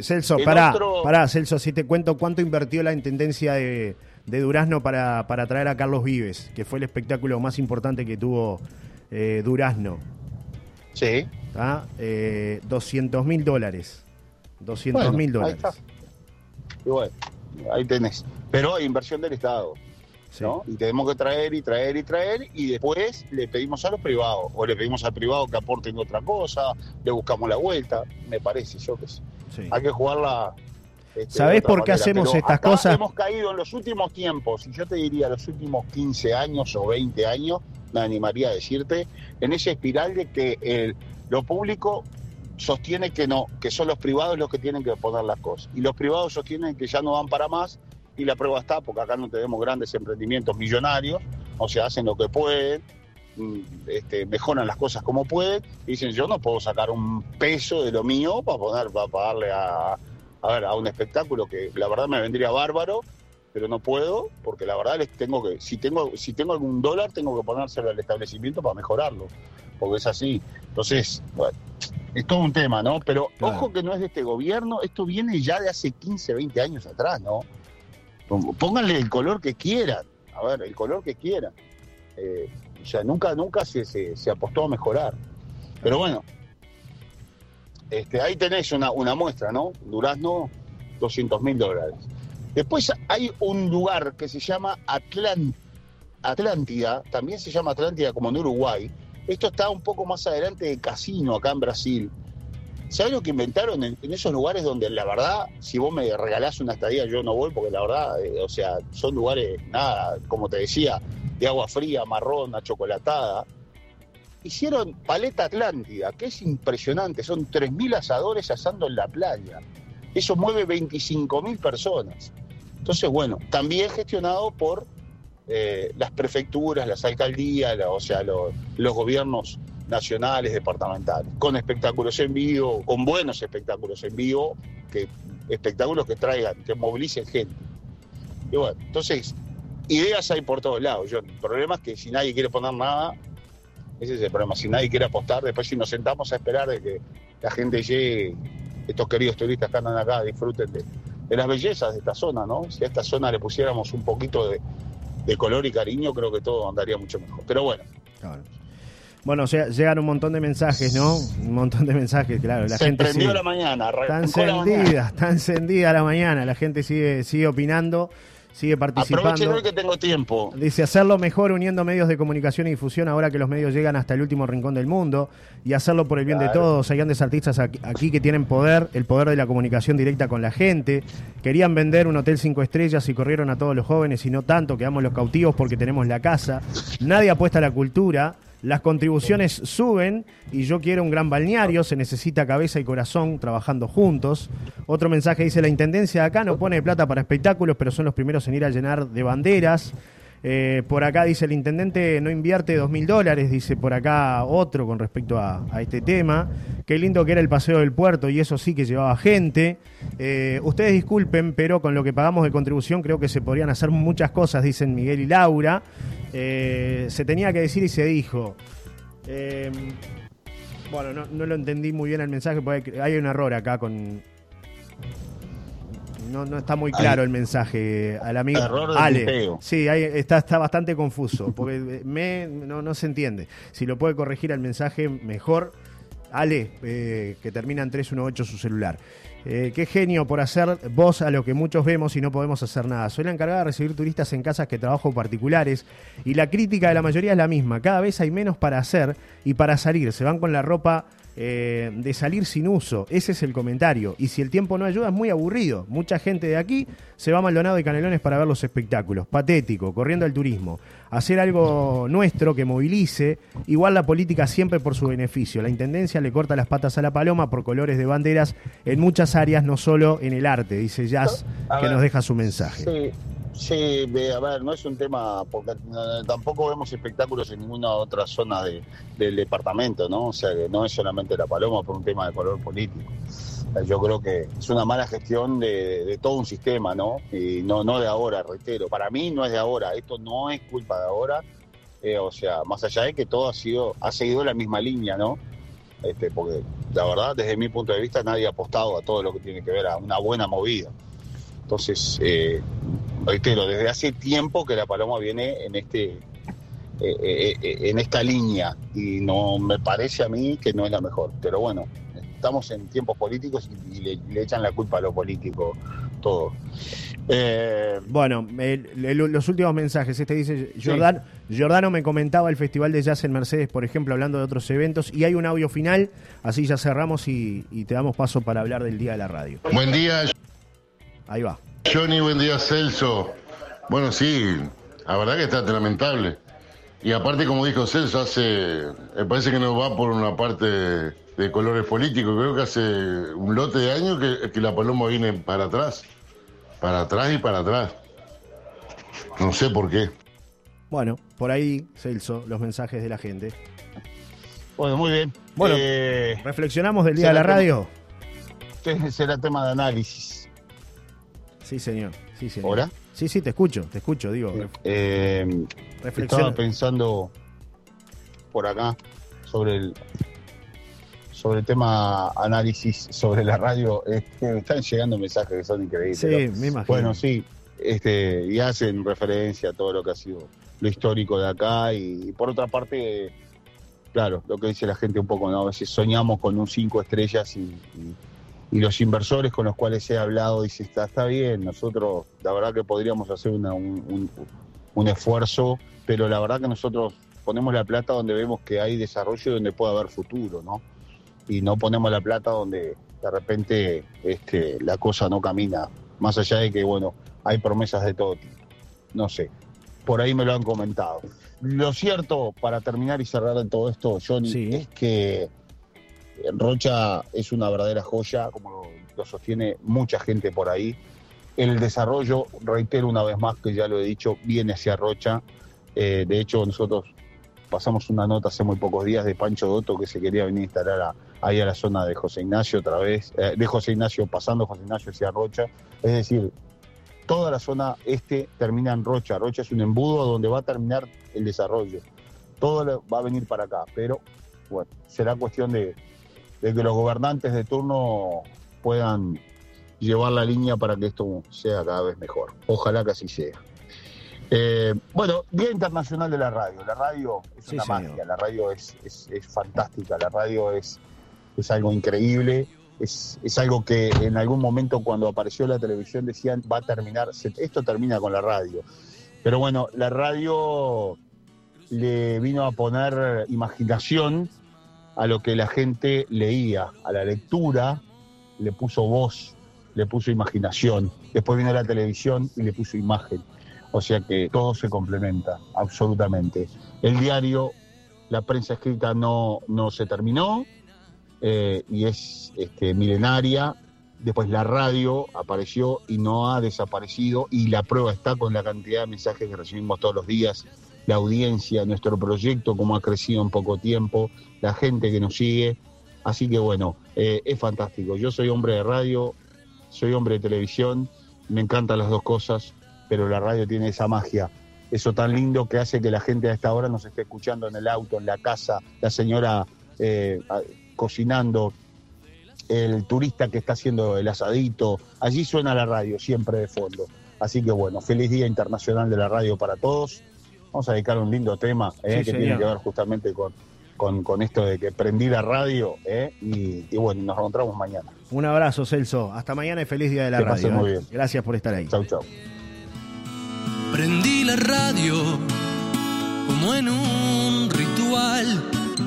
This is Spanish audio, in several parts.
Celso, El pará, otro- pará, Celso, si te cuento cuánto invirtió la Intendencia de, de Durazno para, para traer a Carlos Vives, que fue el espectáculo más importante que tuvo eh, Durazno. Sí. ¿tá? Eh, 200 mil dólares. 200 mil Bueno, ahí dólares. está. Y bueno, ahí tenés. Pero hay inversión del Estado, Sí. ¿no? Y tenemos que traer y traer y traer y después le pedimos a los privados o le pedimos al privado que aporten otra cosa, le buscamos la vuelta, me parece, yo que sé. Sí. Hay que jugarla. este, ¿Sabés por qué manera. hacemos Pero estas cosas? Hemos caído en los últimos tiempos, y yo te diría los últimos 15 años o 20 años, me animaría a decirte, en esa espiral de que el- lo público sostiene que no, que son los privados los que tienen que poner las cosas. Y los privados sostienen que ya no van para más, y la prueba está, porque acá no tenemos grandes emprendimientos millonarios, o sea, hacen lo que pueden, este, mejoran las cosas como pueden, y dicen, yo no puedo sacar un peso de lo mío para poner, para pagarle a, a ver, a un espectáculo que la verdad me vendría bárbaro, pero no puedo, porque la verdad les tengo que, si tengo, si tengo algún dólar, tengo que ponérselo al establecimiento para mejorarlo, porque es así. Entonces, bueno, es todo un tema, ¿no? Pero Claro. ojo que no es de este gobierno, esto viene ya de hace 15, 20 años atrás, ¿no? Pónganle el color que quieran, a ver, el color que quieran. Eh, o sea, nunca, nunca se, se, se apostó a mejorar. Pero bueno, este, ahí tenés una, una muestra, ¿no? Durazno, 200 mil dólares. Después hay un lugar que se llama Atlán- Atlántida, también se llama Atlántida como en Uruguay. Esto está un poco más adelante de Casino, acá en Brasil. ¿Sabes lo que inventaron en, en esos lugares donde la verdad, si vos me regalás una estadía, yo no voy, porque la verdad, eh, o sea, son lugares, nada, como te decía, de agua fría, marrón, achocolatada. Hicieron Paleta Atlántida, que es impresionante, son 3.000 asadores asando en la playa. Eso mueve 25.000 personas. Entonces, bueno, también gestionado por eh, las prefecturas, las alcaldías, o sea, lo- los gobiernos nacionales, departamentales, con espectáculos en vivo, con buenos espectáculos en vivo, que espectáculos que traigan, que movilicen gente. Y bueno, entonces, ideas hay por todos lados. Yo, el problema es que si nadie quiere poner nada, ese es el problema. Si nadie quiere apostar, después si nos sentamos a esperar de que la gente llegue, estos queridos turistas que andan acá, disfruten de, de las bellezas de esta zona, ¿no? Si a esta zona le pusiéramos un poquito de, de color y cariño, creo que todo andaría mucho mejor. Pero bueno, Claro. Bueno, o sea, llegan un montón de mensajes, ¿no? Un montón de mensajes, claro. La se gente prendió sigue- la mañana, Está arrancó la mañana. encendida, está encendida la mañana. La gente sigue, sigue opinando, sigue Aprovechen participando. hoy que tengo tiempo. Dice hacerlo mejor uniendo medios de comunicación y difusión ahora que los medios llegan hasta el último rincón del mundo y hacerlo por el bien de todos. Hay grandes artistas aquí, aquí que tienen poder, el poder de la comunicación directa con la gente. Querían vender un hotel cinco estrellas y corrieron a todos los jóvenes y no tanto, quedamos los cautivos porque tenemos la casa. Nadie apuesta a la cultura. Las contribuciones suben y yo quiero un gran balneario, se necesita cabeza y corazón trabajando juntos. Otro mensaje dice, la Intendencia de acá no pone plata para espectáculos, pero son los primeros en ir a llenar de banderas. Eh, por acá dice el intendente no invierte dos mil dólares, dice por acá otro con respecto a, este tema. Qué lindo que era el paseo del puerto y eso sí que llevaba gente. Eh, ustedes disculpen, pero con lo que pagamos de contribución creo que se podrían hacer muchas cosas, dicen Miguel y Laura. Eh, se tenía que decir y se dijo. Eh, bueno, no, no lo entendí muy bien el mensaje, porque hay un error acá con... No, no está muy claro el mensaje al amigo Error de Ale. Sí, ahí está, está bastante confuso, porque me, no, no se entiende. Si lo puede corregir el mensaje, mejor. Ale, eh, que termina en 318 su celular. Eh, qué genio por hacer voz a lo que muchos vemos y no podemos hacer nada. Soy la encargada de recibir turistas en casas que trabajo particulares y la crítica de la mayoría es la misma. Cada vez hay menos para hacer y para salir. Se van con la ropa eh, de salir sin uso. Ese es el comentario. Y si el tiempo no ayuda, es muy aburrido. Mucha gente de aquí se va a Maldonado y Canelones para ver los espectáculos. Patético, corriendo al turismo. Hacer algo nuestro que movilice. Igual la política siempre por su beneficio. La intendencia le corta las patas a la paloma por colores de banderas en muchas áreas, no solo en el arte, dice Jazz, que nos deja su mensaje. Sí, sí, a ver, no es un tema, porque eh, tampoco vemos espectáculos en ninguna otra zona de- del departamento, ¿no? O sea, que no es solamente la paloma por un tema de color político. Eh, Yo creo que es una mala gestión de, de todo un sistema, ¿no? Y no, no de ahora, reitero. Para mí no es de ahora, esto no es culpa de ahora. Eh, o sea, más allá de que todo ha sido, ha seguido la misma línea, ¿no? este, porque la verdad, desde mi punto de vista, nadie ha apostado a todo lo que tiene que ver a una buena movida. Entonces, eh, reitero, desde hace tiempo que la Paloma viene en este eh, eh, eh, en esta línea y no me parece a mí que no es la mejor. Pero bueno, estamos en tiempos políticos y, le, le, echan la culpa a los políticos todo. Eh, bueno, el, el, los últimos mensajes. Este dice, Jordan, sí. Jordano me comentaba el Festival de Jazz en Mercedes, por ejemplo, hablando de otros eventos, y hay un audio final, así ya cerramos y, y te damos paso para hablar del Día de la Radio. Buen día. Ahí va. Johnny, buen día Celso. Bueno, sí, la verdad que está lamentable. Y aparte, como dijo Celso, hace, me parece que no va por una parte de colores políticos. Creo que hace un lote de años que, que la paloma viene para atrás. Para atrás y para atrás. No sé por qué. Bueno, por ahí, Celso, los mensajes de la gente. Bueno, muy bien. Bueno, eh, reflexionamos del día de la radio. Tema, será tema de análisis. Sí, señor. Sí, señor. ¿Hola? Sí, sí, te escucho, te escucho, digo. Eh, estaba pensando por acá sobre el sobre el tema análisis sobre la radio. Me están llegando mensajes que son increíbles. Sí, ¿no? me imagino. Bueno, sí, este, y hacen referencia a todo lo que ha sido lo histórico de acá y, y por otra parte, claro, lo que dice la gente un poco, ¿no? A veces soñamos con un cinco estrellas y, y y los inversores con los cuales he hablado dicen, está, está bien, nosotros la verdad que podríamos hacer una, un, un, un, esfuerzo, pero la verdad que nosotros ponemos la plata donde vemos que hay desarrollo y donde puede haber futuro, ¿no? Y no ponemos la plata donde de repente este, la cosa no camina, más allá de que, bueno, hay promesas de todo tipo. No sé, por ahí me lo han comentado. Lo cierto, para terminar y cerrar en todo esto, Johnny, sí. es que Rocha es una verdadera joya, como lo, sostiene mucha gente por ahí. El desarrollo, reitero una vez más que ya lo he dicho, viene hacia Rocha. Eh, de hecho, nosotros pasamos una nota hace muy pocos días de Pancho Dotto que se quería venir a instalar ahí a la zona de José Ignacio otra vez, eh, de José Ignacio pasando José Ignacio hacia Rocha. Es decir, toda la zona este termina en Rocha. Rocha es un embudo donde va a terminar el desarrollo. Todo va a venir para acá, pero bueno, será cuestión de, de que los gobernantes de turno puedan llevar la línea para que esto sea cada vez mejor. Ojalá que así sea. Eh, bueno, Día Internacional de la Radio. La radio es sí, una señor. magia, la radio es, es, es, fantástica, la radio es, es algo increíble, es, es, algo que en algún momento cuando apareció la televisión decían va a terminar, esto termina con la radio. Pero bueno, la radio le vino a poner imaginación a lo que la gente leía, a la lectura, le puso voz, le puso imaginación. Después vino la televisión y le puso imagen. O sea que todo se complementa, absolutamente. El diario, la prensa escrita no, no se terminó eh, y es este, milenaria. Después la radio apareció y no ha desaparecido y la prueba está con la cantidad de mensajes que recibimos todos los días la audiencia, nuestro proyecto, cómo ha crecido en poco tiempo, la gente que nos sigue. Así que bueno, eh, es fantástico. Yo soy hombre de radio, soy hombre de televisión, me encantan las dos cosas, pero la radio tiene esa magia, eso tan lindo que hace que la gente a esta hora nos esté escuchando en el auto, en la casa, la señora eh, cocinando, el turista que está haciendo el asadito, allí suena la radio siempre de fondo. Así que bueno, feliz Día Internacional de la Radio para todos vamos a dedicar un lindo tema eh, sí, que señor. tiene que ver justamente con, con, con, esto de que prendí la radio eh, y, y, bueno, nos encontramos mañana. Un abrazo, Celso. Hasta mañana y feliz día de la que radio. Muy bien. Gracias por estar ahí. Chau, chau. Prendí la radio como en un ritual,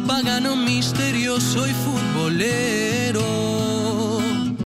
pagano misterioso y futbolero